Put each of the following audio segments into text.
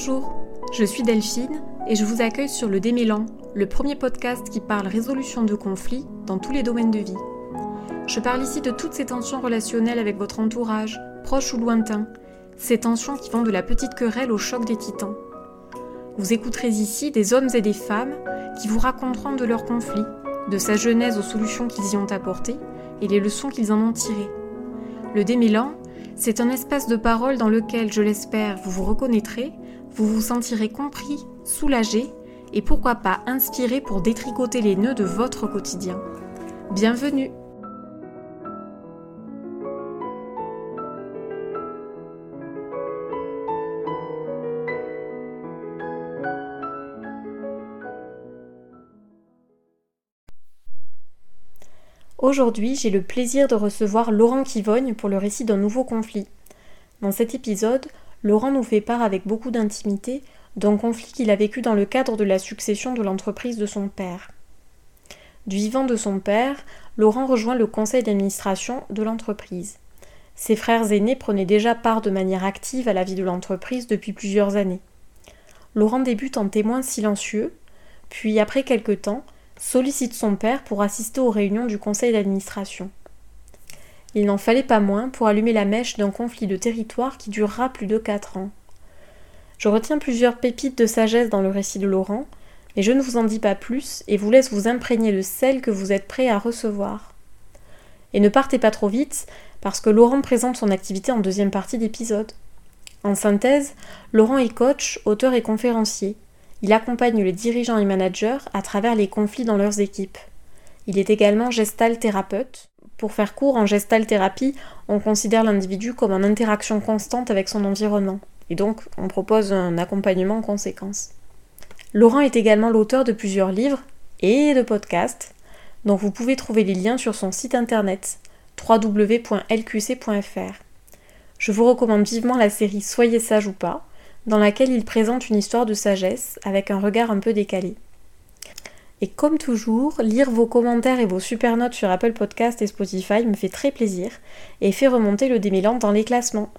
Bonjour, je suis Delphine et je vous accueille sur le Démélan, le premier podcast qui parle résolution de conflits dans tous les domaines de vie. Je parle ici de toutes ces tensions relationnelles avec votre entourage, proche ou lointain, ces tensions qui vont de la petite querelle au choc des titans. Vous écouterez ici des hommes et des femmes qui vous raconteront de leurs conflits, de sa genèse aux solutions qu'ils y ont apportées et les leçons qu'ils en ont tirées. Le Démélan, c'est un espace de parole dans lequel, je l'espère, vous vous reconnaîtrez, vous vous sentirez compris, soulagé et pourquoi pas inspiré pour détricoter les nœuds de votre quotidien. Bienvenue Aujourd'hui, j'ai le plaisir de recevoir Laurent Kivogne pour le récit d'un nouveau conflit. Dans cet épisode, Laurent nous fait part avec beaucoup d'intimité d'un conflit qu'il a vécu dans le cadre de la succession de l'entreprise de son père. Du vivant de son père, Laurent rejoint le conseil d'administration de l'entreprise. Ses frères aînés prenaient déjà part de manière active à la vie de l'entreprise depuis plusieurs années. Laurent débute en témoin silencieux, puis après quelque temps, sollicite son père pour assister aux réunions du conseil d'administration. Il n'en fallait pas moins pour allumer la mèche d'un conflit de territoire qui durera plus de quatre ans. Je retiens plusieurs pépites de sagesse dans le récit de Laurent, mais je ne vous en dis pas plus et vous laisse vous imprégner de celles que vous êtes prêt à recevoir. Et ne partez pas trop vite, parce que Laurent présente son activité en deuxième partie d'épisode. En synthèse, Laurent est coach, auteur et conférencier. Il accompagne les dirigeants et managers à travers les conflits dans leurs équipes. Il est également gestal thérapeute. Pour faire court, en gestal thérapie, on considère l'individu comme en interaction constante avec son environnement, et donc on propose un accompagnement en conséquence. Laurent est également l'auteur de plusieurs livres et de podcasts, dont vous pouvez trouver les liens sur son site internet www.lqc.fr. Je vous recommande vivement la série Soyez sage ou pas, dans laquelle il présente une histoire de sagesse avec un regard un peu décalé. Et comme toujours, lire vos commentaires et vos super notes sur Apple Podcast et Spotify me fait très plaisir et fait remonter le démélant dans les classements.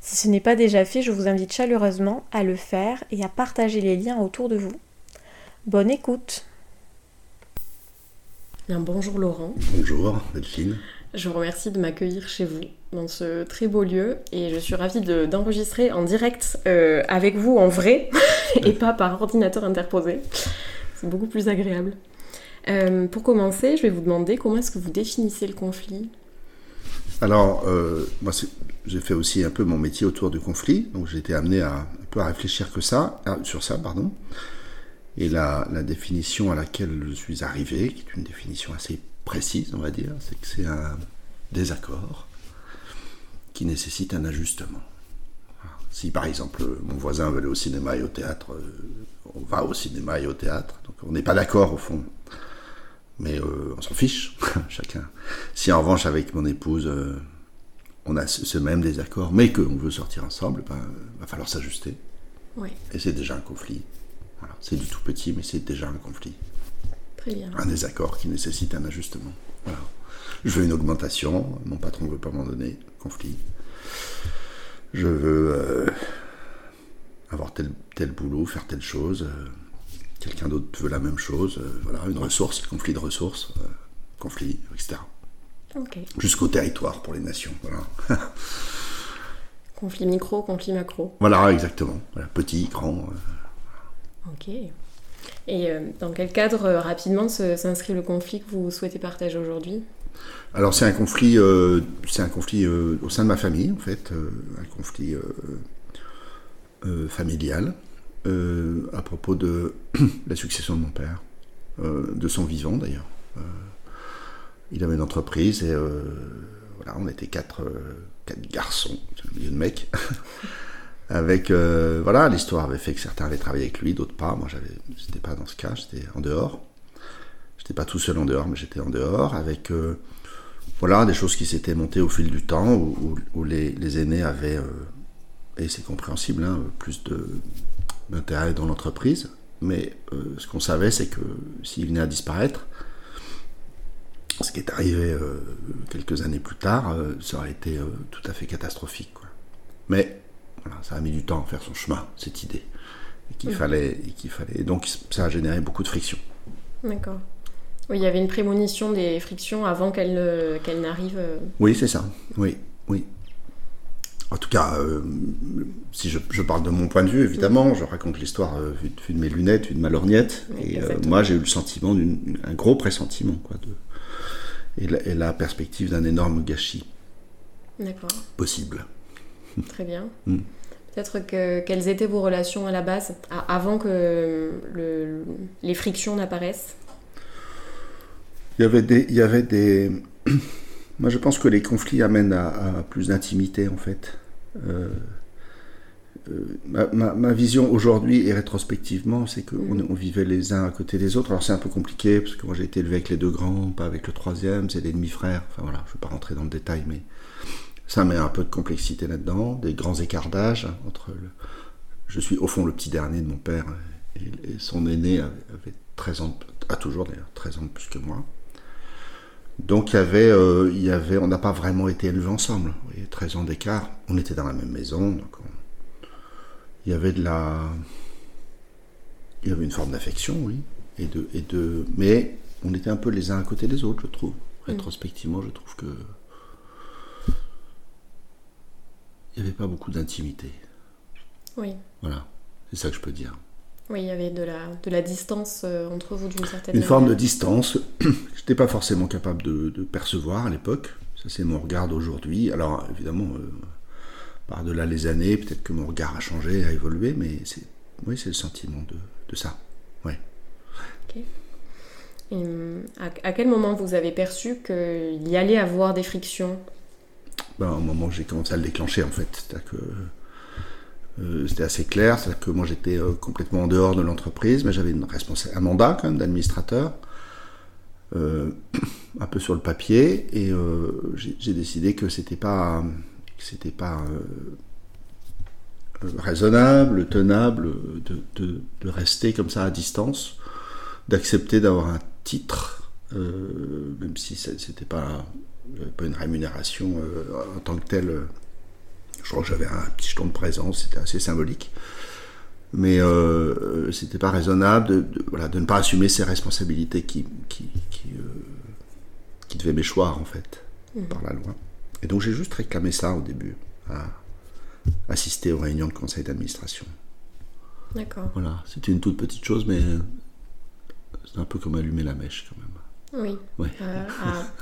Si ce n'est pas déjà fait, je vous invite chaleureusement à le faire et à partager les liens autour de vous. Bonne écoute Bien, bonjour Laurent. Bonjour Delphine. Je vous remercie de m'accueillir chez vous dans ce très beau lieu et je suis ravie d'enregistrer en direct euh, avec vous en vrai et pas par ordinateur interposé. Beaucoup plus agréable. Euh, pour commencer, je vais vous demander comment est-ce que vous définissez le conflit? Alors, euh, moi j'ai fait aussi un peu mon métier autour du conflit, donc j'ai été amené à, un peu à réfléchir que ça, sur ça, pardon. Et la, la définition à laquelle je suis arrivé, qui est une définition assez précise, on va dire, c'est que c'est un désaccord qui nécessite un ajustement. Si par exemple mon voisin veut aller au cinéma et au théâtre, euh, on va au cinéma et au théâtre, donc on n'est pas d'accord au fond, mais euh, on s'en fiche, chacun. Si en revanche avec mon épouse euh, on a ce, même désaccord, mais qu'on veut sortir ensemble, ben, il va falloir s'ajuster. Et c'est déjà un conflit. C'est du tout petit, mais c'est déjà un conflit. Un désaccord qui nécessite un ajustement. Je veux une augmentation, mon patron ne veut pas m'en donner, conflit. Je veux euh, avoir tel, tel boulot, faire telle chose. Euh, quelqu'un d'autre veut la même chose. Euh, voilà, une ressource, conflit de ressources, conflit, etc. Jusqu'au territoire pour les nations. Voilà. conflit micro, conflit macro. Voilà, exactement. petit, grand. Ok. Et euh, dans quel cadre, euh, rapidement, s'inscrit le conflit que vous souhaitez partager aujourd'hui? Alors, c'est un conflit, euh, c'est un conflit au sein de ma famille, en fait, un conflit familial à propos de la succession de mon père, de son vivant d'ailleurs. il avait une entreprise et voilà, on était quatre, quatre garçons, un milieu de mecs. Avec euh, voilà, l'histoire avait fait que certains avaient travaillé avec lui, d'autres pas. Moi, j'étais pas dans ce cas, j'étais en dehors. J'étais pas tout seul en dehors, mais j'étais en dehors avec euh, voilà des choses qui s'étaient montées au fil du temps où, les, aînés avaient euh, et c'est compréhensible hein, plus d'intérêt dans l'entreprise. Mais ce qu'on savait, c'est que s'il venait à disparaître, ce qui est arrivé quelques années plus tard, ça aurait été tout à fait catastrophique. Quoi. Mais voilà, ça a mis du temps à faire son chemin, cette idée. Et qu'il fallait, et qu'il fallait. Et donc ça a généré beaucoup de frictions. D'accord. Oui, il y avait une prémonition des frictions avant qu'elles qu'elles n'arrivent. euh. Oui, c'est ça. Oui, oui. En tout cas, euh, si je, je parle de mon point de vue, évidemment, je raconte l'histoire euh, vue, de- vue de mes lunettes, vue de ma lorgnette. Oui, et euh, moi, j'ai eu le sentiment d'une un gros pressentiment, quoi, de, et, la, et la perspective d'un énorme gâchis D'accord, possible. très bien. Mm. Peut-être que quelles étaient vos relations à la base, avant que le- les frictions n'apparaissent? Il y avait des. Il y avait des... Moi, je pense que les conflits amènent à, plus d'intimité, en fait. Euh, euh, ma, vision aujourd'hui et rétrospectivement, c'est qu'on on vivait les uns à côté des autres. Alors, c'est un peu compliqué, parce que moi, j'ai été élevé avec les deux grands, pas avec le troisième, c'est des demi-frères. Enfin, voilà, je ne vais pas rentrer dans le détail, mais ça met un peu de complexité là-dedans, des grands écarts d'âge entre. Je suis au fond le petit dernier de mon père, et, son aîné avait, avait 13 ans, a toujours d'ailleurs 13 ans de plus que moi. Donc il y avait, euh, il y avait on n'a pas vraiment été élevés ensemble. Voyez, 13 ans d'écart, on était dans la même maison, donc on- il y avait de la, il y avait une forme d'affection, oui, et de, et de, mais on était un peu les uns à côté des autres, je trouve. Rétrospectivement, je trouve que il n'y avait pas beaucoup d'intimité. Oui. Voilà, c'est ça que je peux dire. Oui, il y avait de la, de la distance euh, entre vous d'une certaine Une manière. forme de distance que je n'étais pas forcément capable de, de percevoir à l'époque. Ça, c'est mon regard d'aujourd'hui. Alors, évidemment, euh, par-delà les années, peut-être que mon regard a changé, a évolué, mais c'est, oui, c'est le sentiment de, de ça. Ouais. Et, hum, à, à quel moment vous avez perçu qu'il y allait avoir des frictions? Ben, au moment où j'ai commencé à le déclencher, en fait, c'est-à-dire que euh, c'était assez clair, c'est-à-dire que moi j'étais euh, complètement en dehors de l'entreprise, mais j'avais un mandat d'administrateur, euh, un peu sur le papier, et j'ai décidé que c'était pas, c'était pas raisonnable, tenable de, de- rester comme ça à distance, d'accepter d'avoir un titre, même si c'était pas, pas une rémunération en tant que telle. Je crois que j'avais un petit jeton de présence, c'était assez symbolique. Mais euh, c'était pas raisonnable de, de- voilà, de ne pas assumer ces responsabilités qui, qui, qui, euh, qui devaient m'échoir, en fait, Mhm. par la loi. Et donc j'ai juste réclamé ça au début, à assister aux réunions de conseil d'administration. D'accord. Voilà, c'était une toute petite chose, mais c'est un peu comme allumer la mèche quand même. Oui. Ouais. Euh,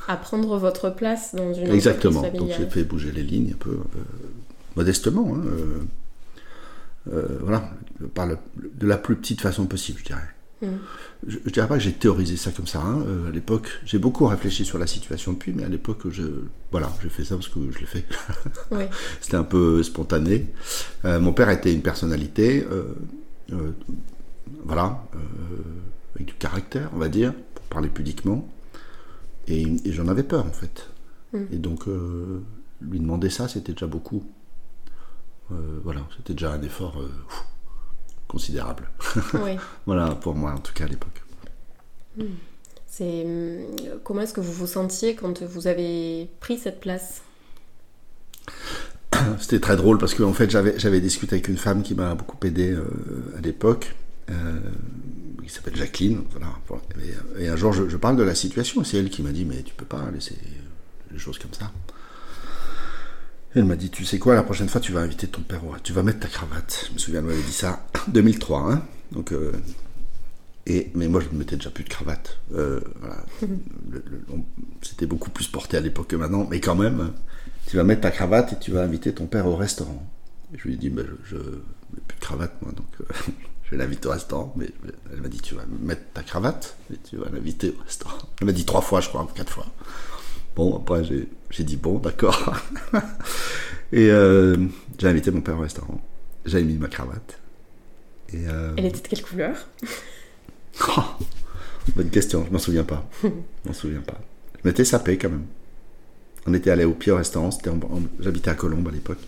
à, à prendre votre place dans une Exactement. Donc j'ai fait bouger les lignes un peu modestement. hein, euh, euh, voilà, par le- de la plus petite façon possible, je dirais. Mhm. Je, je dirais pas que j'ai théorisé ça comme ça. hein, euh, à l'époque, j'ai beaucoup réfléchi sur la situation depuis, mais à l'époque, je, voilà, j'ai fait ça parce que je l'ai fait. Oui. C'était un peu spontané. Euh, mon père était une personnalité, voilà, avec du caractère, on va dire, pour parler pudiquement. Et, et j'en avais peur, en fait. Mm. Et donc, lui demander ça, c'était déjà beaucoup. Euh, voilà, c'était déjà un effort euh, pff, considérable. oui. voilà, pour moi, en tout cas, à l'époque. C'est hum, comment est-ce que vous vous sentiez quand vous avez pris cette place? C'était très drôle parce que en fait j'avais j'avais discuté avec une femme qui m'a beaucoup aidé euh, à l'époque, euh, qui s'appelle Jacqueline. Voilà. Et, et un jour je, je parle de la situation et c'est elle qui m'a dit mais tu peux pas laisser les choses comme ça. Elle m'a dit tu sais quoi la prochaine fois tu vas inviter ton père, au- tu vas mettre ta cravate. Je me souviens elle m'avait dit ça 2003 hein. Donc euh, et mais moi je ne mettais déjà plus de cravate. Euh, voilà. C'était beaucoup plus porté à l'époque que maintenant, mais quand même tu vas mettre ta cravate et tu vas inviter ton père au restaurant. Et je lui ai dit, bah, je n'ai plus de cravate, moi, donc euh, je vais l'inviter au restaurant. Mais elle m'a dit, tu vas mettre ta cravate et tu vas l'inviter au restaurant. Elle m'a dit trois fois, je crois, ou quatre fois. Bon, après, j'ai dit, bon, d'accord. et euh, j'ai invité mon père au restaurant. J'avais mis ma cravate. Et, euh, Elle était de quelle couleur? Oh, bonne question, je m'en souviens pas. Je m'en souviens pas. Je m'étais sapé quand même. On était allé au pied au restaurant, j'habitais à Colombes à l'époque.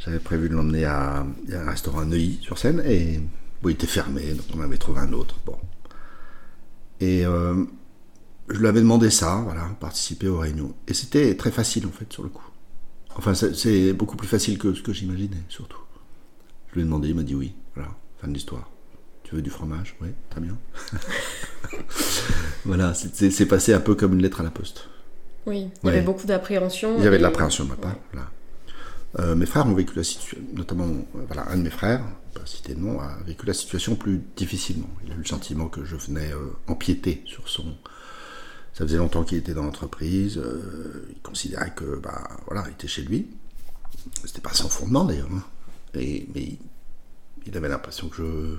J'avais prévu de l'emmener à, un restaurant à Neuilly sur Seine et bon, il était fermé, donc on avait trouvé un autre. Bon. Et euh, je lui avais demandé ça, voilà, participer aux réunions. Et c'était très facile en fait sur le coup. Enfin, c'est- beaucoup plus facile que ce que j'imaginais, surtout. Je lui ai demandé, il m'a dit oui. Voilà, fin de l'histoire. Tu veux du fromage? Oui, très bien. voilà, c'est- passé un peu comme une lettre à la poste. Oui, il y Ouais. avait beaucoup d'appréhension. Il y avait de l'appréhension de ma part. voilà. Euh, mes frères ont vécu la situation, notamment euh, voilà, un de mes frères, pas citer de nom, a vécu la situation plus difficilement. Il a eu le sentiment que je venais euh, empiéter sur son. Ça faisait longtemps qu'il était dans l'entreprise. euh, il considérait que, bah, voilà, il était chez lui. C'était pas sans fondement d'ailleurs. hein. Et, mais il, il avait l'impression que je,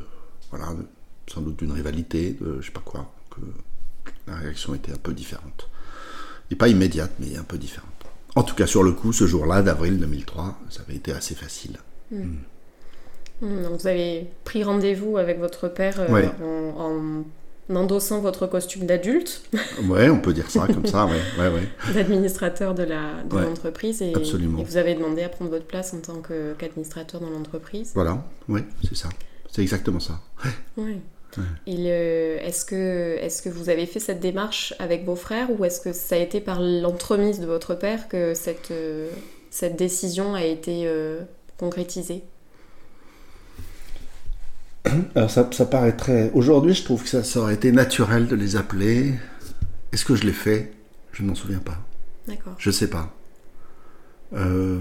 voilà, sans doute d'une rivalité, de je sais pas quoi, que la réaction était un peu différente. Et pas immédiate, mais un peu différente. En tout cas, sur le coup, ce jour-là, d'avril 2003, ça avait été assez facile. Hum, Donc vous avez pris rendez-vous avec votre père euh, Ouais. en, en endossant votre costume d'adulte, Ouais, on peut dire ça comme ça, ouais, ouais, ouais. d'administrateur de la de Ouais, l'entreprise, et, vous avez demandé à prendre votre place en tant qu'administrateur dans l'entreprise. Voilà, ouais, c'est ça. C'est exactement ça. Ouais. Est-ce que, est que vous avez fait cette démarche avec vos frères ou est-ce que ça a été par l'entremise de votre père que cette, euh, cette décision a été euh, concrétisée? Alors ça, ça paraît très... Aujourd'hui, je trouve que ça, ça aurait été naturel de les appeler. Est-ce que je l'ai fait? Je ne m'en souviens pas. D'accord. Je sais pas. Euh,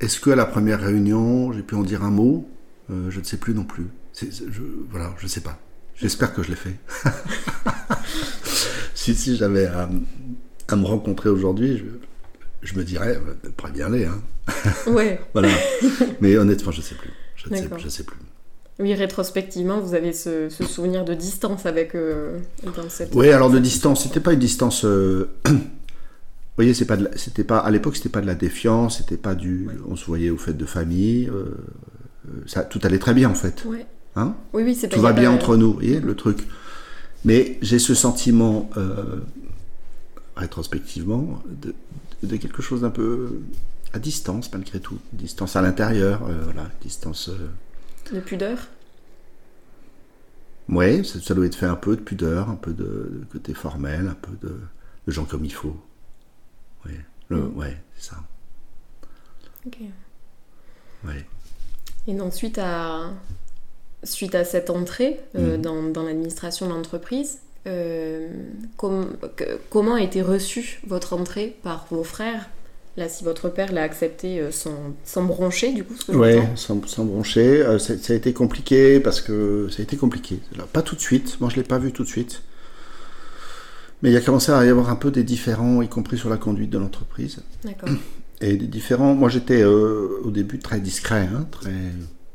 Est-ce qu'à la première réunion, j'ai pu en dire un mot? Euh, Je ne sais plus non plus. C'est- je, voilà, je sais pas. J'espère que je l'ai fait. si si j'avais à, à me rencontrer aujourd'hui, je, je me dirais, euh, pourrait bien aller. Hein. Ouais. Voilà. Mais honnêtement, je sais plus. Je ne sais plus. Oui, rétrospectivement, vous avez ce, ce souvenir de distance avec euh, dans cette. Oui, alors de distance, c'était pas une distance. euh, Vous voyez, c'est pas, c'était pas à l'époque, c'était pas de la défiance, c'était pas du. On se voyait aux fêtes de famille. euh, euh, ça, tout allait très bien en fait. Ouais. Hein? Oui, oui, c'est tout va bien entre nous, vous voyez le truc. Mais j'ai ce sentiment, rétrospectivement, de, de quelque chose d'un peu à distance malgré tout, distance à l'intérieur, voilà, distance. De pudeur. Ouais, ça, ça doit être fait un peu de pudeur, un peu de, de côté formel, un peu de, de gens comme il faut. Le- Mm. ouais, c'est ça. Ok. Ouais. Et donc, suite à, suite à cette entrée euh, Mhm. dans, dans l'administration de l'entreprise, euh, com- comment a été reçue votre entrée par vos frères? Là, si votre père l'a accepté euh, sans, sans broncher, du coup, ce que Ouais, j'entends. sans, sans broncher. Euh, ça, ça a été compliqué parce que ça a été compliqué. Alors, pas tout de suite. Moi, je l'ai pas vu tout de suite. Mais il y a commencé à y avoir un peu des différends, y compris sur la conduite de l'entreprise. D'accord. Et des différents. Moi, j'étais euh, au début très discret, hein, très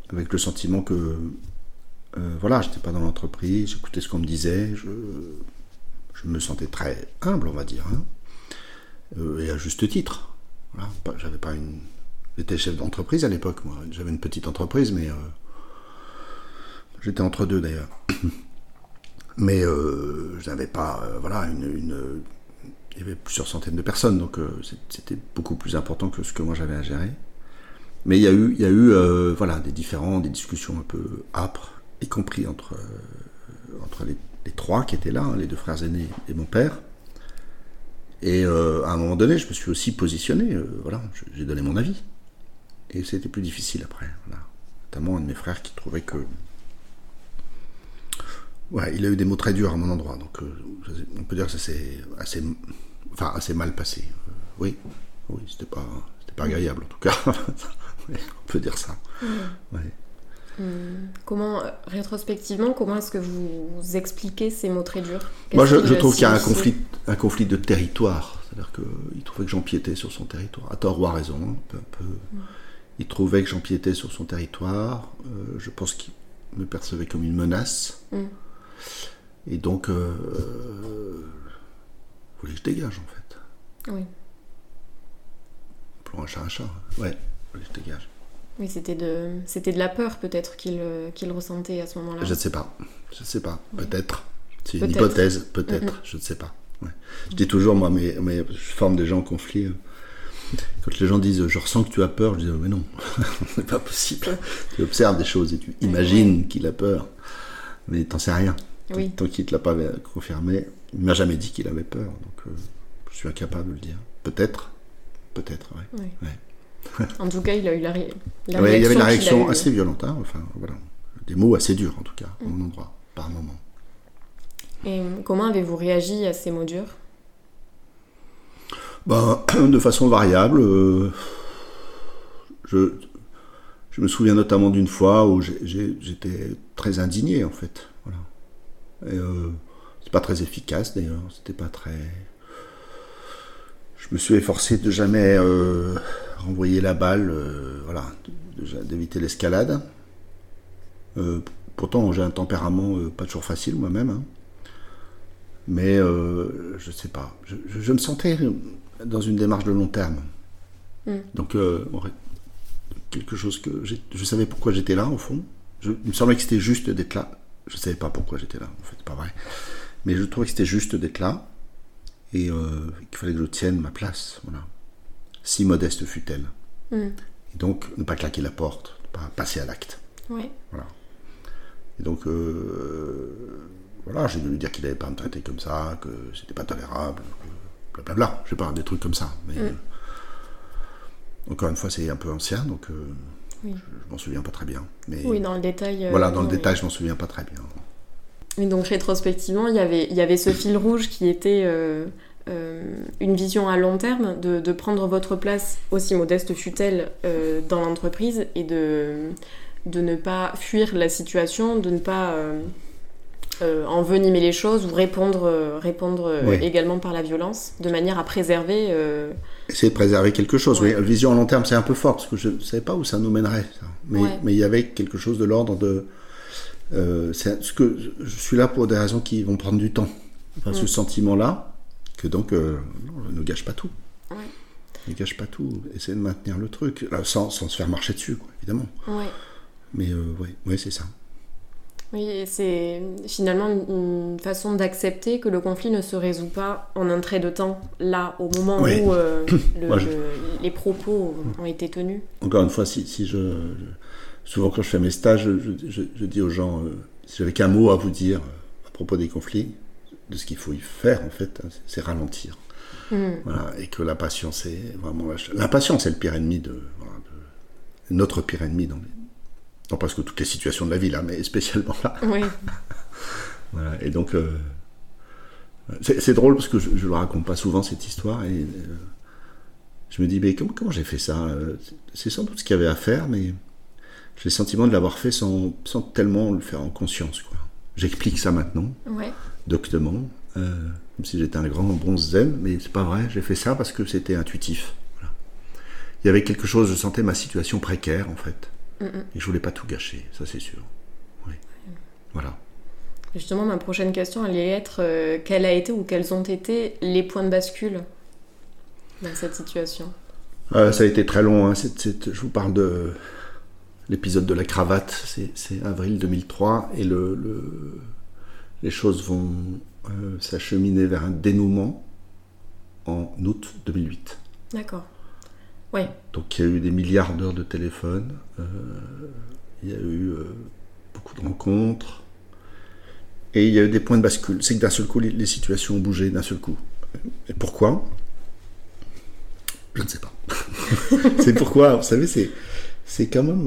avec le sentiment que euh, voilà, j'étais pas dans l'entreprise, j'écoutais ce qu'on me disait, je, je me sentais très humble, on va dire, hein. Et à juste titre. J'avais pas une. J'étais chef d'entreprise à l'époque, moi. J'avais une petite entreprise, mais euh, j'étais entre deux d'ailleurs. Mais euh, je n'avais pas, euh, voilà, une, il y avait plusieurs centaines de personnes, donc c'était beaucoup plus important que ce que moi j'avais à gérer. Mais il y a eu, il y a eu voilà, des différends, des discussions un peu âpres, y compris entre, entre les, les trois qui étaient là, hein, les deux frères aînés et mon père. Et euh, à un moment donné, je me suis aussi positionné, euh, voilà, j'ai donné mon avis. Et c'était plus difficile après, voilà. Notamment un de mes frères qui trouvait que Ouais, il a eu des mots très durs à mon endroit, donc euh, on peut dire que ça s'est assez, enfin, assez mal passé. Oui, oui, c'était pas, c'était pas agréable en tout cas. On peut dire ça. Ouais. Hum, Comment, euh, rétrospectivement, comment est-ce que vous expliquez ces mots très durs? Moi, je, trouve qu'il y a un conflit, un conflit de territoire. C'est-à-dire qu'il trouvait que j'empiétais sur son territoire, à tort ou à raison. hein, peu- peu. Il trouvait que j'empiétais sur son territoire. euh, je pense qu'il me percevait comme une menace. Mm. Et donc, euh, euh, il voulait que je dégage, en fait? Oui. Pour un chat, un chat. Ouais, il voulait que je dégage. Oui, c'était de, c'était de la peur peut-être qu'il, euh, qu'il ressentait à ce moment-là. Je ne sais pas. Je ne sais pas. Peut-être. C'est une Peut-être. hypothèse. Peut-être. Je ne sais pas. Ouais. Je dis toujours, moi, mais, mais je forme des gens en conflit. euh, Quand les gens disent je ressens que tu as peur, je dis mais non, c'est pas possible. Tu observes des choses et tu imagines qu'il a peur, mais t'en sais rien. Tant- Oui. Tant qu'il ne te l'a pas confirmé, il m'a jamais dit qu'il avait peur, donc euh, je suis incapable de le dire. Peut-être, peut-être. Oui. En tout cas, il a eu la, ré... la Ouais, il y avait la réaction assez violente, hein, enfin voilà. Des mots assez durs en tout cas, Mm. mon endroit, par moment. Et comment avez-vous réagi à ces mots durs? Ben, de façon variable. euh, je, je me souviens notamment d'une fois où j'étais très indigné en fait. Voilà. Euh, c'est pas très efficace d'ailleurs. C'était pas très. Je me suis efforcé de jamais euh, renvoyer la balle, euh, voilà, d'éviter l'escalade. Euh, pourtant, j'ai un tempérament euh, pas toujours facile moi-même. hein. Mais je sais pas. Je, je- je me sentais dans une démarche de long terme. Mm. Donc, quelque chose que je savais pourquoi j'étais là au fond. Je- il me semblait que c'était juste d'être là. Je savais pas pourquoi j'étais là, en fait, c'est pas vrai. Mais je trouvais que c'était juste d'être là et qu'il fallait que je tienne ma place. Voilà. Si modeste fut-elle. Mm. Et donc, ne pas claquer la porte, ne pas passer à l'acte. Ouais. Et donc, euh, voilà, j'ai dû lui dire qu'il n'allait pas me traiter comme ça, que c'était pas tolérable, blablabla, je sais pas, des trucs comme ça. Mais Mm. euh, encore une fois, c'est un peu ancien, donc euh, Oui. je, je m'en souviens pas très bien. Mais Oui, dans le détail. voilà, dans le oui. détail, je m'en souviens pas très bien. Et donc rétrospectivement, il y avait, il y avait ce fil rouge qui était une vision à long terme, de, de prendre votre place, aussi modeste fut-elle, euh, dans l'entreprise et de, de ne pas fuir la situation, de ne pas euh, euh, envenimer les choses ou répondre, euh, répondre euh, Oui. également par la violence, de manière à préserver... euh, Essayer de préserver quelque chose, Ouais. oui. Vision à long terme, c'est un peu fort, parce que je ne savais pas où ça nous mènerait. ça. Mais Ouais. mais il y avait quelque chose de l'ordre de... euh, ce que je suis là pour des raisons qui vont prendre du temps. Enfin, ce Mm. sentiment-là, que donc, euh, non, ne gâche pas tout. Ouais. Ne gâche pas tout. Essayer de maintenir le truc, là, sans, sans se faire marcher dessus, quoi, évidemment. ouais. Mais euh, ouais, ouais c'est ça. Oui, c'est finalement une façon d'accepter que le conflit ne se résout pas en un trait de temps, là, au moment Oui. où euh, le- Moi, je- le- les propos ont été tenus. Encore une fois, si, si je, je- Souvent, quand je fais mes stages, je, je- dis aux gens, euh, si j'avais qu'un mot à vous dire euh, à propos des conflits, de ce qu'il faut y faire, en fait, hein, c'est ralentir. Hmm. Voilà, et que la patience est vraiment la ch- l'impatience est le pire ennemi de, voilà, de- notre pire ennemi dans, les- dans presque toutes les situations de la vie là, mais spécialement là. Oui, Voilà, et donc euh, c'est drôle parce que je, je le raconte pas souvent cette histoire et euh, je me dis mais comment, comment j'ai fait ça Euh, C'est sans doute ce qu'il y avait à faire, mais j'ai le sentiment de l'avoir fait sans, sans tellement le faire en conscience. quoi. J'explique ça maintenant ouais. Doctement, euh, comme si j'étais un grand bronze zen, mais c'est pas vrai, j'ai fait ça parce que c'était intuitif. Voilà. Il y avait quelque chose, je sentais ma situation précaire en fait, Mm, mm. et je voulais pas tout gâcher, ça c'est sûr. Oui. Voilà. Justement, ma prochaine question allait être euh, a été ou quels ont été les points de bascule dans cette situation? Euh, ça a été très long, hein, je vous parle de l'épisode de la cravate, c'est c'est avril 2003, et le, le- les choses vont euh, s'acheminer vers un dénouement en août 2008. D'accord. Ouais. Donc il y a eu des milliards d'heures de téléphone, euh, il y a eu euh, beaucoup de rencontres, et il y a eu des points de bascule. C'est que d'un seul coup, les, les situations ont bougé d'un seul coup. Et pourquoi? Je ne sais pas. c'est pourquoi, vous savez, c'est, c'est quand même...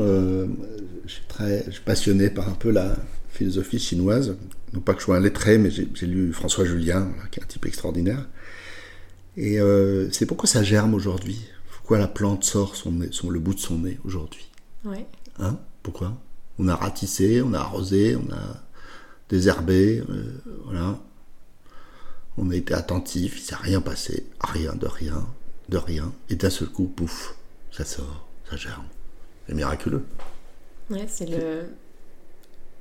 je, suis très, je suis passionné par un peu la philosophie chinoise. Non pas que je sois un lettré, mais j'ai, lu François Julien, voilà, qui est un type extraordinaire. Et euh, c'est pourquoi ça germe aujourd'hui? Pourquoi la plante sort son nez- son- le bout de son nez aujourd'hui? Ouais. Hein? Pourquoi? On a ratissé, on a arrosé, on a désherbé, euh, voilà. On a été attentif, il s'est rien passé, rien de rien, de rien. Et d'un seul coup, pouf, ça sort, ça germe. C'est miraculeux. Ouais, c'est le-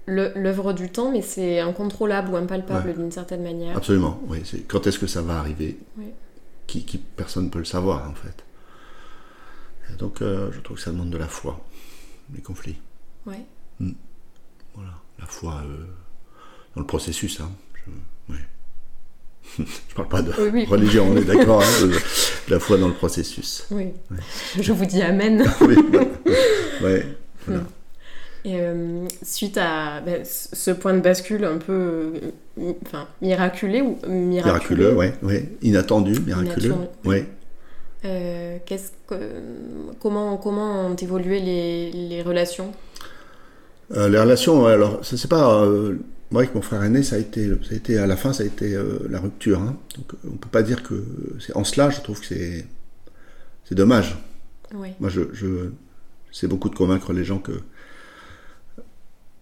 l'œuvre du temps, mais c'est incontrôlable ou impalpable Ouais. d'une certaine manière. Absolument, oui. Quand est-ce que ça va arriver Oui. qui, qui- Personne ne peut le savoir, en fait. Et donc, euh, je trouve que ça demande de la foi, les conflits. Ouais. Voilà, la foi euh, dans le processus. Hein. Je, ouais. je parle pas de Oui, oui. religion, on est d'accord. hein, la foi dans le processus. Oui. Je vous dis amen. Oui, voilà. ouais, voilà. Et euh, suite à ben, ce point de bascule un peu euh, enfin, miraculé ou miraculé, Miraculeux, ouais, ouais. Inattendu, miraculeux. Inattendu. Ouais. qu'est-ce que, comment, comment ont évolué les, les relations? Les relations, alors, ça c'est pas. moi, avec mon frère aîné, ça a été, ça a été à la fin, ça a été la rupture. Hein. Donc, on peut pas dire que. c'est En cela, je trouve que c'est, c'est dommage. Moi, je, je c'est beaucoup de convaincre les gens que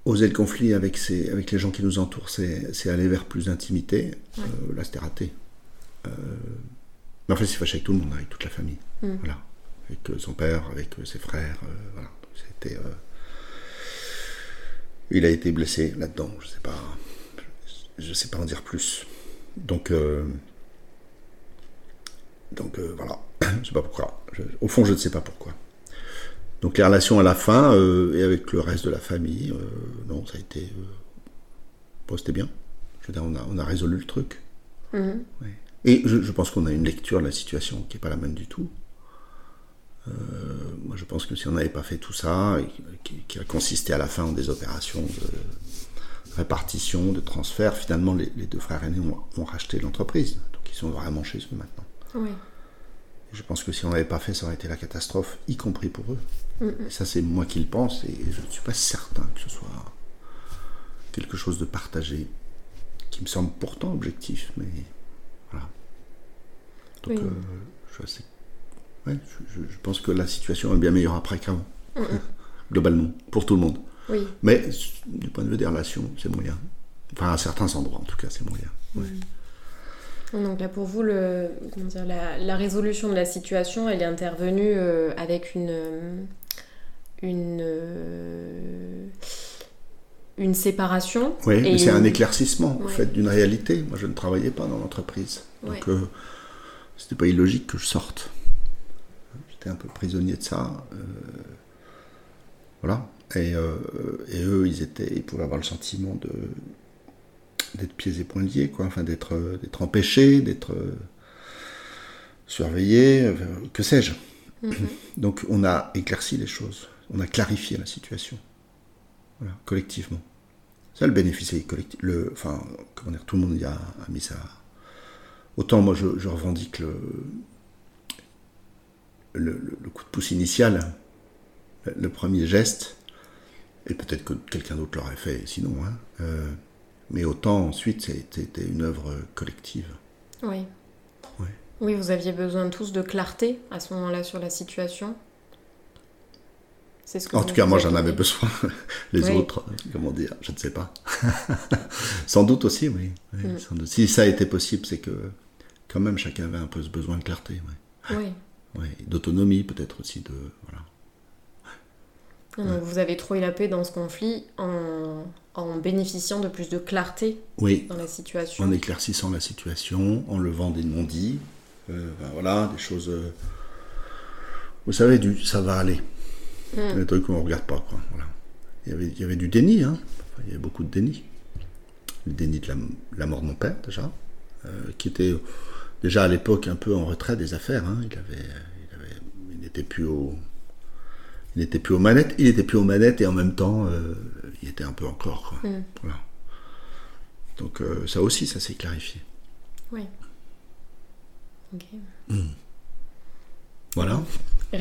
oser le conflit avec, avec les gens qui nous entourent, c'est aller vers plus d'intimité. Euh, là, c'était raté. Euh, mais en fait, c'est fâché avec tout le monde, avec toute la famille. Mm. Voilà. Avec euh, son père, avec ses frères. voilà. C'était. il a été blessé là-dedans. Je sais pas. Je sais pas en dire plus. Donc. donc voilà. je sais pas pourquoi. au fond, je ne sais pas pourquoi. Donc les relations à la fin euh, et avec le reste de la famille, euh, non, ça a été. Euh, bon, c'était bien. Je veux dire, on a, on a résolu le truc. Mhm. Et je, pense qu'on a une lecture de la situation qui n'est pas la même du tout. moi, je pense que si on n'avait pas fait tout ça, qui, a consisté à la fin en des opérations de répartition, de transfert, finalement, les, deux frères aînés ont, ont racheté l'entreprise. Donc ils sont vraiment chez eux maintenant. Oui. Je pense que si on n'avait pas fait, ça aurait été la catastrophe, y compris pour eux. Et ça, c'est moi qui le pense, et je ne suis pas certain que ce soit quelque chose de partagé, qui me semble pourtant objectif, mais voilà. Donc, euh, je, je, pense que la situation est bien meilleure après qu'avant, globalement, pour tout le monde. Mais du point de vue des relations, c'est moyen. Enfin, à certains endroits, en tout cas, c'est moyen. Donc là, pour vous, le, dire, la, résolution de la situation, elle est intervenue euh, avec une, une, euh, une séparation. Oui, mais c'est un éclaircissement, en fait, d'une réalité. Moi, je ne travaillais pas dans l'entreprise. Donc, euh, c'était pas illogique que je sorte. J'étais un peu prisonnier de ça. voilà. Et, et, eux, ils, étaient, ils pouvaient avoir le sentiment de d'être pieds et poings liés, quoi, enfin d'être euh, d'être empêché, d'être euh, surveillé, euh, que sais-je. Mm-hmm. Donc on a éclairci les choses, on a clarifié la situation, voilà, collectivement. Ça le bénéfice collectif, le, enfin comment dire, tout le monde y a, mis ça. Autant moi je, revendique le, le, coup de pouce initial, le premier geste, et peut-être que quelqu'un d'autre l'aurait fait sinon. Hein, mais autant ensuite, c'était une œuvre collective. Oui. Oui, vous aviez besoin tous de clarté à ce moment-là sur la situation. Ce que en tout cas, moi, j'en avais besoin. Les autres, comment dire, je ne sais pas. sans doute aussi, oui. Mm. Si ça a été possible, c'est que quand même chacun avait un peu ce besoin de clarté. Oui. oui. D'autonomie, peut-être aussi de. Voilà. Vous avez trouvé la paix dans ce conflit en, bénéficiant de plus de clarté dans la situation. En éclaircissant la situation, en levant des non-dits, euh, ben voilà, des choses. Euh, vous savez, du ça va aller. Hmm. Des trucs qu'on ne regarde pas. Quoi, il, y avait, il y avait du déni, hein. il y avait beaucoup de déni. Le déni de la, mort de mon père, déjà, euh, qui était déjà à l'époque un peu en retrait des affaires. Hein. Il, avait, il, avait, il n'était plus au il n'était plus aux manettes, il était plus aux manettes et en même temps, euh, il était un peu encore. Mm. Voilà. Donc euh, ça aussi, ça s'est clarifié. Oui. Ok. Mm. Voilà.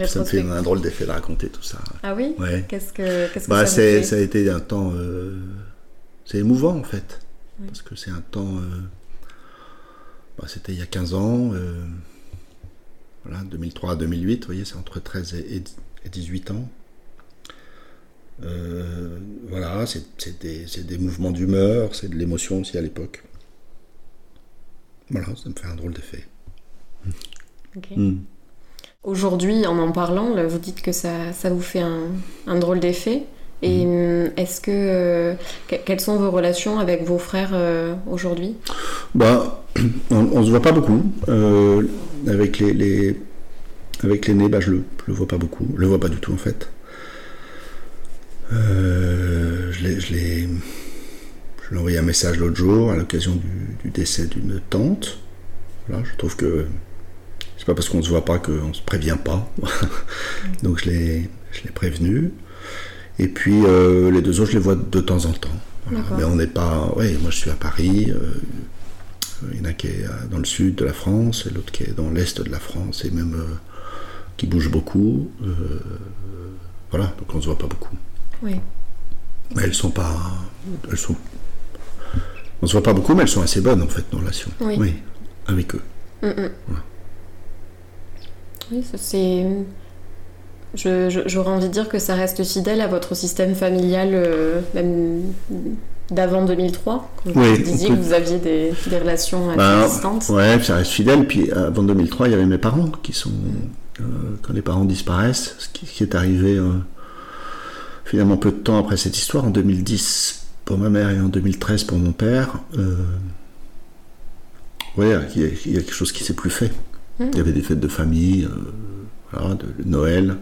Ça me fait un drôle d'effet de raconter tout ça. Ah oui ouais. Qu'est-ce que, qu'est-ce que bah, ça, fait ça a été un temps. Euh, c'est émouvant en fait. Parce que c'est un temps. Bah, c'était il y a 15 ans. voilà, 2003 à 2008, vous voyez, c'est entre 13 et, 18 ans. Euh, voilà, c'est des, mouvements d'humeur, c'est de l'émotion aussi à l'époque. Voilà, ça me fait un drôle d'effet. Hmm. Aujourd'hui, en en parlant, vous dites que ça, vous fait un, drôle d'effet. Et hmm. est-ce que euh, quelles sont vos relations avec vos frères euh, aujourd'hui? Bah, on, ne se voit pas beaucoup. avec les avec l'aîné, bah, je le, le vois pas beaucoup. Je le vois pas du tout en fait. Euh, je l'ai, je l'ai, je lui ai envoyé un message l'autre jour à l'occasion du, décès d'une tante. Voilà, je trouve que c'est pas parce qu'on se voit pas qu'on se prévient pas. Donc je l'ai, je l'ai prévenu. Et puis euh, les deux autres, je les vois de temps en temps. Mais on n'est pas. Oui, moi je suis à Paris. Euh, Il y en a qui est dans le sud de la France et l'autre qui est dans l'est de la France et même qui bouge beaucoup. voilà, donc on ne se voit pas beaucoup. Oui. Mais elles sont pas. Elles sont. On se voit pas beaucoup, mais elles sont assez bonnes en fait, nos relations. Oui. avec eux. Mm, mm. Oui, c'est. J'aurais envie de dire que ça reste fidèle à votre système familial, euh, même d'avant 2003, quand vous disiez que vous aviez des, relations bah, existantes. Ouais, ça reste fidèle. Puis avant 2003, il y avait mes parents qui sont. Euh, quand les parents disparaissent, ce qui, est arrivé euh, finalement peu de temps après cette histoire, en 2010 pour ma mère et en 2013 pour mon père, ouais, il y, a, quelque chose qui s'est plus fait. Mmh. Il y avait des fêtes de famille, voilà, de Noël.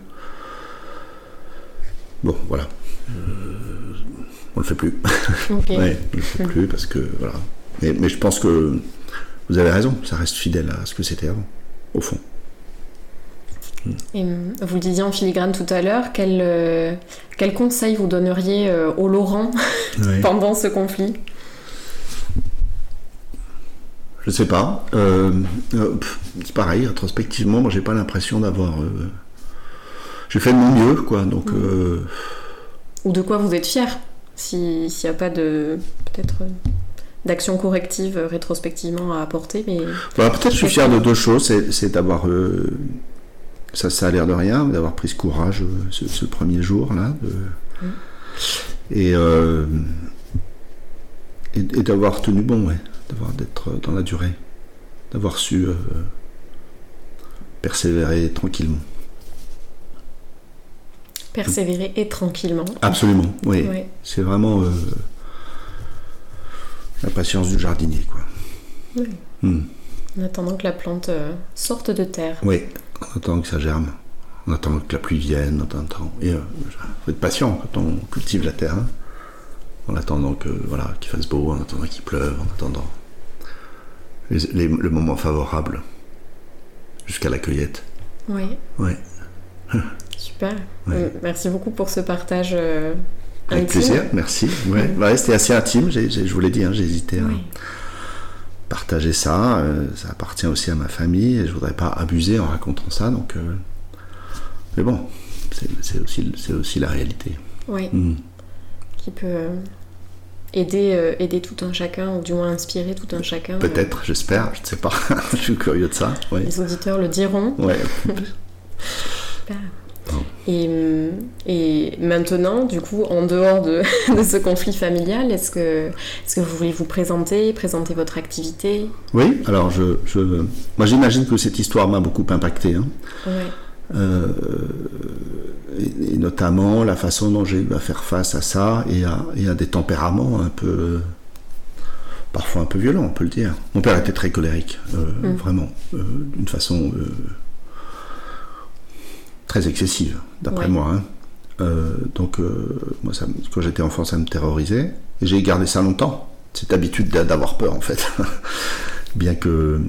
Bon, voilà. Euh, on le fait plus. Okay. ouais, on le fait plus parce que voilà. Mais, je pense que vous avez raison, ça reste fidèle à ce que c'était avant, au fond. Et euh, vous le disiez en filigrane tout à l'heure, quel, euh, quel conseil vous donneriez au Laurent pendant ce conflit? Je sais pas. c'est pareil, rétrospectivement, moi j'ai pas l'impression d'avoir j'ai fait de mon mieux, quoi. Donc, mm. euh, Ou de quoi vous êtes fier, s'il n'y a pas de peut-être euh, d'action corrective euh, rétrospectivement à apporter. Mais bah, peut-être je suis fier de deux choses, c'est d'avoir ça, ça a l'air de rien, d'avoir pris ce courage ce, premier jour là, mm. et, et, d'avoir tenu bon, ouais, d'avoir d'être dans la durée, d'avoir su persévérer tranquillement. Persévérer et tranquillement. Absolument, oui. C'est vraiment euh, la patience du jardinier, quoi. Oui. Hmm. En attendant que la plante euh, sorte de terre. Oui, en attendant que ça germe, en attendant que la pluie vienne, en attendant. Et euh, faut être patient quand on cultive la terre. Hein. En attendant que voilà qu'il fasse beau, en attendant qu'il pleuve, en attendant le moment favorable jusqu'à la cueillette. Oui. Oui. Super. Euh, merci beaucoup pour ce partage. Euh, Avec plaisir, merci. Ouais. C'était assez intime, je vous l'ai dit, hein, j'ai hésité à partager ça. Euh, ça appartient aussi à ma famille et je voudrais pas abuser en racontant ça. Donc, mais bon, c'est aussi, aussi la réalité. Oui. Hmm. Qui peut aider, aider tout un chacun, ou du moins inspirer tout un chacun. Peut-être, j'espère, je ne sais pas. je suis curieux de ça. Les auditeurs le diront. Ouais. Super. Et, et, maintenant, du coup, en dehors de, ce conflit familial, est-ce que, est que vous voulez vous présenter, présenter votre activité? Oui, alors je, je moi j'imagine que cette histoire m'a beaucoup impacté. Hein. Euh, et, notamment la façon dont j'ai eu à faire face à ça et à, et à des tempéraments un peu parfois un peu violents, on peut le dire. Mon père était très colérique, euh, mm. vraiment, euh, d'une façon très excessive, d'après moi. Hein. Euh, donc, euh, moi, ça, quand j'étais enfant, ça me terrorisait. Et j'ai gardé ça longtemps. Cette habitude d'avoir peur, en fait. bien que,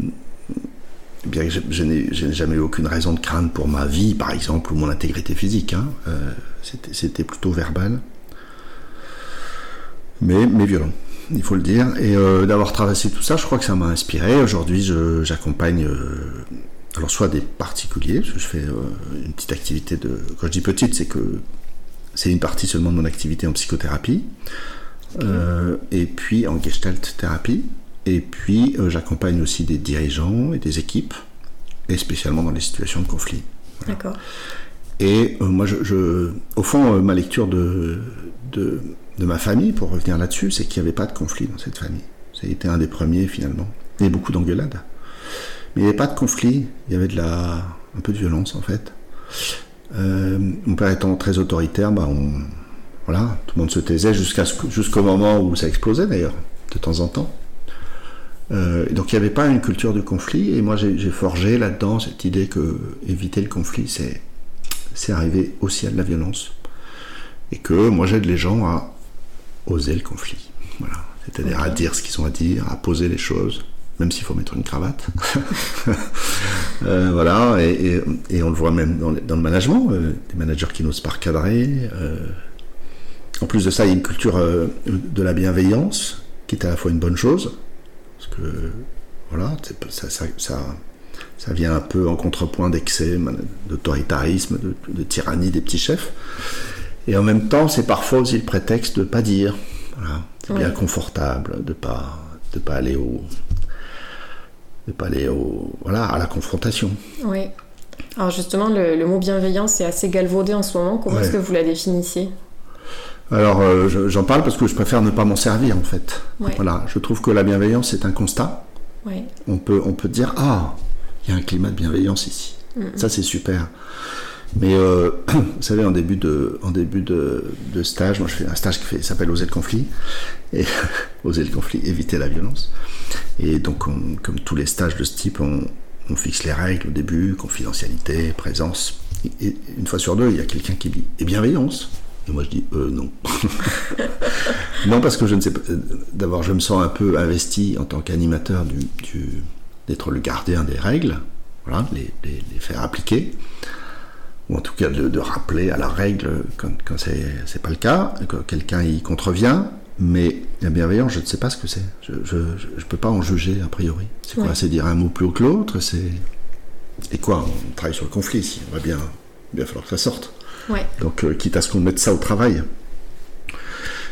bien que je, n'ai jamais eu aucune raison de craindre pour ma vie, par exemple, ou mon intégrité physique. Hein. Euh, c'était plutôt verbal. Mais, mais violent, il faut le dire. Et d'avoir traversé tout ça, je crois que ça m'a inspiré. Aujourd'hui, j'accompagne alors soit des particuliers, je fais euh, une petite activité de... Quand je dis petite, c'est que c'est une partie seulement de mon activité en psychothérapie, euh, et puis en gestalt thérapie, et puis euh, j'accompagne aussi des dirigeants et des équipes, et spécialement dans les situations de conflit. D'accord. Et moi, je, au fond, ma lecture de, de, de, ma famille, pour revenir là-dessus, c'est qu'il n'y avait pas de conflit dans cette famille. C'était un des premiers finalement. Il y a beaucoup d'engueulades. Mais il n'y avait pas de conflit, il y avait de la, un peu de violence en fait. Euh, mon père étant très autoritaire, bah on, voilà, tout le monde se taisait jusqu'à jusqu'au moment où ça explosait d'ailleurs, de temps en temps. Euh, donc il n'y avait pas une culture de conflit, et moi j'ai forgé là-dedans cette idée que éviter le conflit, c'est c'est arriver aussi à de la violence, et que moi j'aide les gens à oser le conflit, voilà, c'est-à-dire à dire ce qu'ils ont à dire, à poser les choses, même s'il faut mettre une cravate. Euh, voilà, et, on le voit même dans, le management, euh, des managers qui n'osent pas recadrer. Euh. en plus de ça, il y a une culture de la bienveillance, qui est à la fois une bonne chose, parce que voilà, ça, ça, ça, ça, vient un peu en contrepoint d'excès, d'autoritarisme, de, tyrannie des petits chefs. Et en même temps, c'est parfois aussi le prétexte de ne pas dire. Voilà. C'est bien confortable de pas de pas aller au de pas aller au voilà à la confrontation. Oui. Alors justement, le, mot bienveillance est assez galvaudé en ce moment. Comment est-ce que vous la définissez? Alors, euh, j'en parle parce que je préfère ne pas m'en servir en fait. Voilà, je trouve que la bienveillance c'est un constat. On peut, on peut dire ah, il y a un climat de bienveillance ici. Ça c'est super. Mais euh, vous savez, en début de, en début de, stage, moi je fais un stage qui s'appelle Oser le conflit. Et Oser le conflit, éviter la violence. Et donc, comme tous les stages de ce type, on, fixe les règles au début, confidentialité, présence. Et, une fois sur deux, il y a quelqu'un qui dit Et bienveillance Et moi je dis euh, non. non, parce que je ne sais pas. D'abord, je me sens un peu investi en tant qu'animateur du, d'être le gardien des règles, voilà, les, les, les faire appliquer ou en tout cas de, rappeler à la règle quand, quand c'est pas le cas, que quelqu'un y contrevient, mais la bienveillance, je ne sais pas ce que c'est. Je ne peux pas en juger a priori. C'est quoi? C'est dire un mot plus haut que l'autre C'est Et quoi? On travaille sur le conflit ici. On va bien, bien falloir que ça sorte. Donc, euh, quitte à ce qu'on mette ça au travail.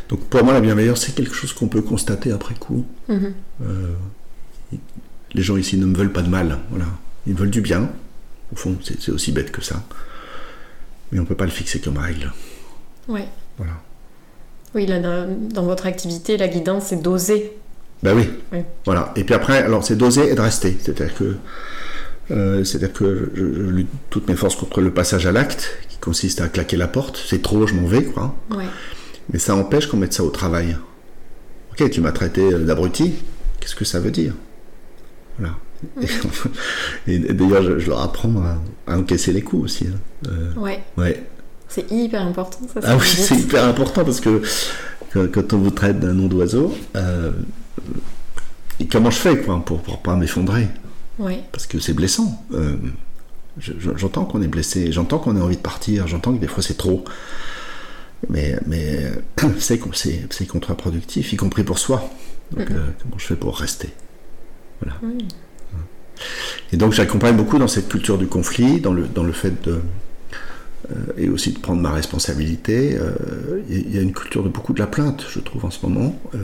Donc, pour moi, la bienveillance, c'est quelque chose qu'on peut constater après coup. Mm-hmm. Euh, les gens ici ne me veulent pas de mal. Voilà. Ils veulent du bien. Au fond, c'est aussi bête que ça mais on ne peut pas le fixer comme règle. Oui. Voilà. Oui, là, dans, votre activité, la guidance, c'est d'oser. Ben oui. Voilà. Et puis après, alors c'est d'oser et de rester. C'est-à-dire que, euh, c'est-à-dire que je, lutte toutes mes forces contre le passage à l'acte, qui consiste à claquer la porte. C'est trop, je m'en vais, quoi. Ouais. Mais ça empêche qu'on mette ça au travail. Ok, tu m'as traité d'abruti. Qu'est-ce que ça veut dire? Voilà. Et, d'ailleurs, je, leur apprends à, encaisser les coups aussi. Hein. Euh, ouais. ouais. C'est hyper important, ça. Ah oui, c'est hyper important parce que quand, on vous traite d'un nom d'oiseau, euh, et comment je fais quoi, pour ne pas m'effondrer? Ouais. Parce que c'est blessant. Euh, j'entends qu'on est blessé, j'entends qu'on a envie de partir, j'entends que des fois c'est trop. Mais, mais c'est contre-productif, y compris pour soi. Donc, comment je fais pour rester? Voilà. Et donc j'accompagne beaucoup dans cette culture du conflit, dans le, dans le fait de... Euh, et aussi de prendre ma responsabilité. Euh, il y a une culture de beaucoup de la plainte, je trouve, en ce moment. Euh,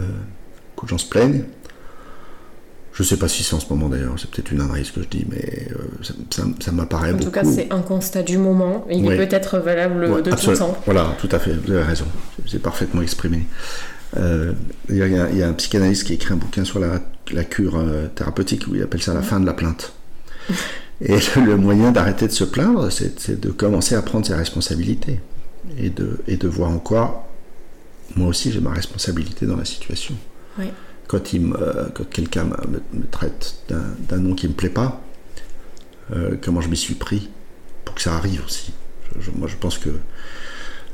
beaucoup de gens se plaignent. Je ne sais pas si c'est en ce moment d'ailleurs, c'est peut-être une analyse que je dis, mais ça, ça, m'apparaît beaucoup. En tout cas, c'est un constat du moment. Il est peut-être valable de tout temps. Voilà, tout à fait, vous avez raison. C'est parfaitement exprimé. il, y a, il, y a, un psychanalyste qui écrit un bouquin sur la, la cure thérapeutique où il appelle ça la fin de la plainte. Et le moyen d'arrêter de se plaindre, c'est de commencer à prendre ses responsabilités et de, et de voir en quoi moi aussi j'ai ma responsabilité dans la situation. Quand, il quand quelqu'un me, traite d'un nom qui ne me plaît pas, euh, comment je m'y suis pris pour que ça arrive aussi. moi je pense que.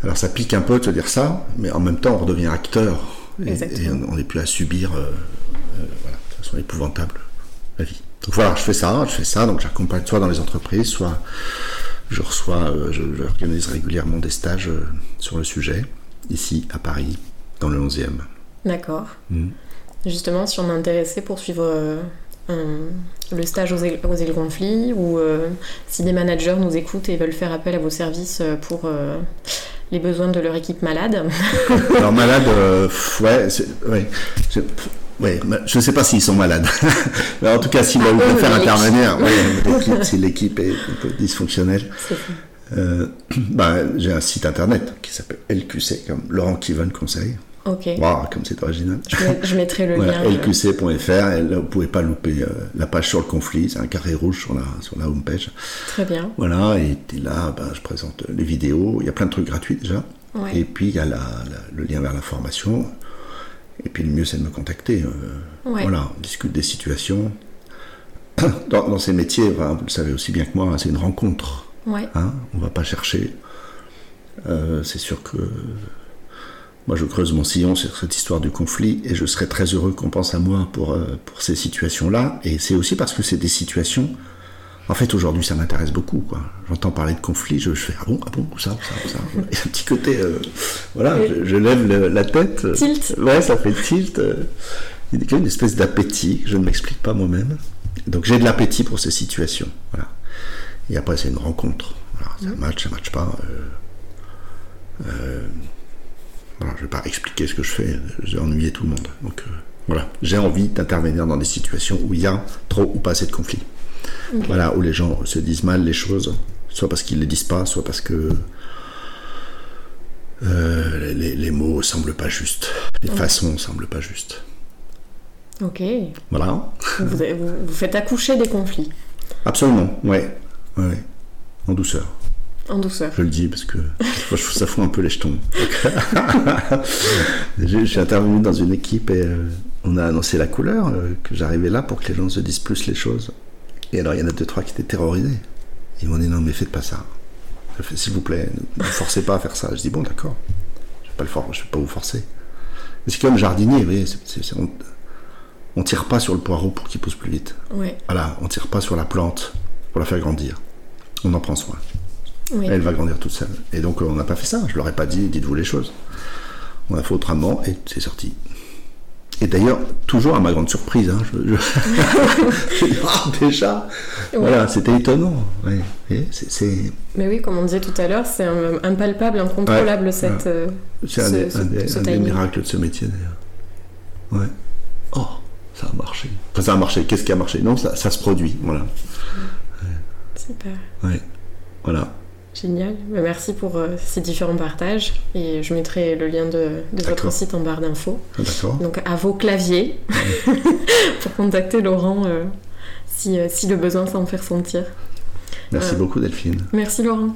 Alors ça pique un peu de se dire ça, mais en même temps on redevient acteur et, on n'est plus à subir euh, euh, façon épouvantable la vie. Donc voilà, je fais ça, je fais ça, donc j'accompagne soit dans les entreprises, soit je reçois, euh, je, organise régulièrement des stages euh, sur le sujet, ici à Paris, dans le 11e. D'accord. Mm. Justement, si on est intéressé pour suivre euh, le stage aux, aux le conflit, ou si des managers nous écoutent et veulent faire appel à vos services pour les besoins de leur équipe malade. Alors malade, ouais, ouais oui, je ne sais pas s'ils sont malades. Mais en tout cas, s'ils veulent ah, faire intervenir, si l'équipe est un peu dysfonctionnelle. Euh, bah, j'ai un site internet qui s'appelle LQC, comme Laurent Kivon Conseil. Ok. Wow, comme c'est original. Je, mettrai le lien. LQC.fr, vous ne pouvez pas louper euh, la page sur le conflit, c'est un carré rouge sur la, sur la homepage. Très bien. Voilà, et, là, ben, je présente les vidéos, il y a plein de trucs gratuits déjà. Et puis il y a le lien vers la formation. Et puis le mieux, c'est de me contacter. Euh, voilà, on discute des situations. Dans, ces métiers, vous le savez aussi bien que moi, c'est une rencontre. Hein on ne va pas chercher. Euh, c'est sûr que moi, je creuse mon sillon sur cette histoire du conflit et je serais très heureux qu'on pense à moi pour, euh, pour ces situations-là. Et c'est aussi parce que c'est des situations en fait, aujourd'hui, ça m'intéresse beaucoup. Quoi. J'entends parler de conflit, je, fais ah bon, ah bon, ça, ça, ça. Il y a un petit côté, euh, voilà, je, lève la tête. Tilt. Ouais, ça fait tilt. Euh, Il y a une espèce d'appétit que je ne m'explique pas moi-même. Donc j'ai de l'appétit pour ces situations. Voilà. Et après, c'est une rencontre. Voilà, ça match, ça match pas. Euh, euh, voilà, je ne vais pas expliquer ce que je fais. J'ai ennuyé tout le monde. Donc voilà, j'ai envie d'intervenir dans des situations où il y a trop ou pas assez de conflits. Voilà, où les gens se disent mal les choses, soit parce qu'ils ne les disent pas, soit parce que euh, les, les mots semblent pas justes, les façons semblent pas justes. Ok. Voilà. Vous, avez- vous- vous faites accoucher des conflits Absolument, ouais. ouais. En douceur. en douceur. Je le dis parce que je trouve ça fout un peu les jetons. je, je suis intervenu dans une équipe et euh, on a annoncé la couleur, euh, que j'arrivais là pour que les gens se disent plus les choses. Et alors il y en a deux, trois qui étaient terrorisés. Ils m'ont dit non mais faites pas ça. S'il vous plaît, ne me forcez pas à faire ça. Je dis bon d'accord, je vais pas le for- je vais pas vous forcer. Mais c'est comme jardinier, vous voyez, on, on tire pas sur le poireau pour qu'il pousse plus vite. Ouais. Voilà, on tire pas sur la plante pour la faire grandir. On en prend soin. Oui. Elle va grandir toute seule. Et donc on n'a pas fait ça. Je leur ai pas dit, dites-vous les choses. On a fait autrement et c'est sorti. Et d'ailleurs, toujours à ma grande surprise, hein, je, je- Ah, déjà, voilà, c'était étonnant. Ouais. Mais oui, comme on disait tout à l'heure, c'est impalpable, incontrôlable Ouais, cette. euh, c'est un, des, ce- un des- ce un des timing. miracles de ce métier d'ailleurs. Ouais. Oh, ça a marché. Enfin, ça a marché. Qu'est-ce qui a marché? Non, ça, ça se produit. Voilà. Super. Ouais. Voilà. Génial. Bah, Merci pour euh, ces différents partages. Et je mettrai le lien de, de votre site en barre d'infos. Ah, D'accord. Donc à vos claviers pour contacter Laurent euh, si, euh, si le besoin s'en fait ressentir. Merci euh, beaucoup, Delphine. Merci Laurent.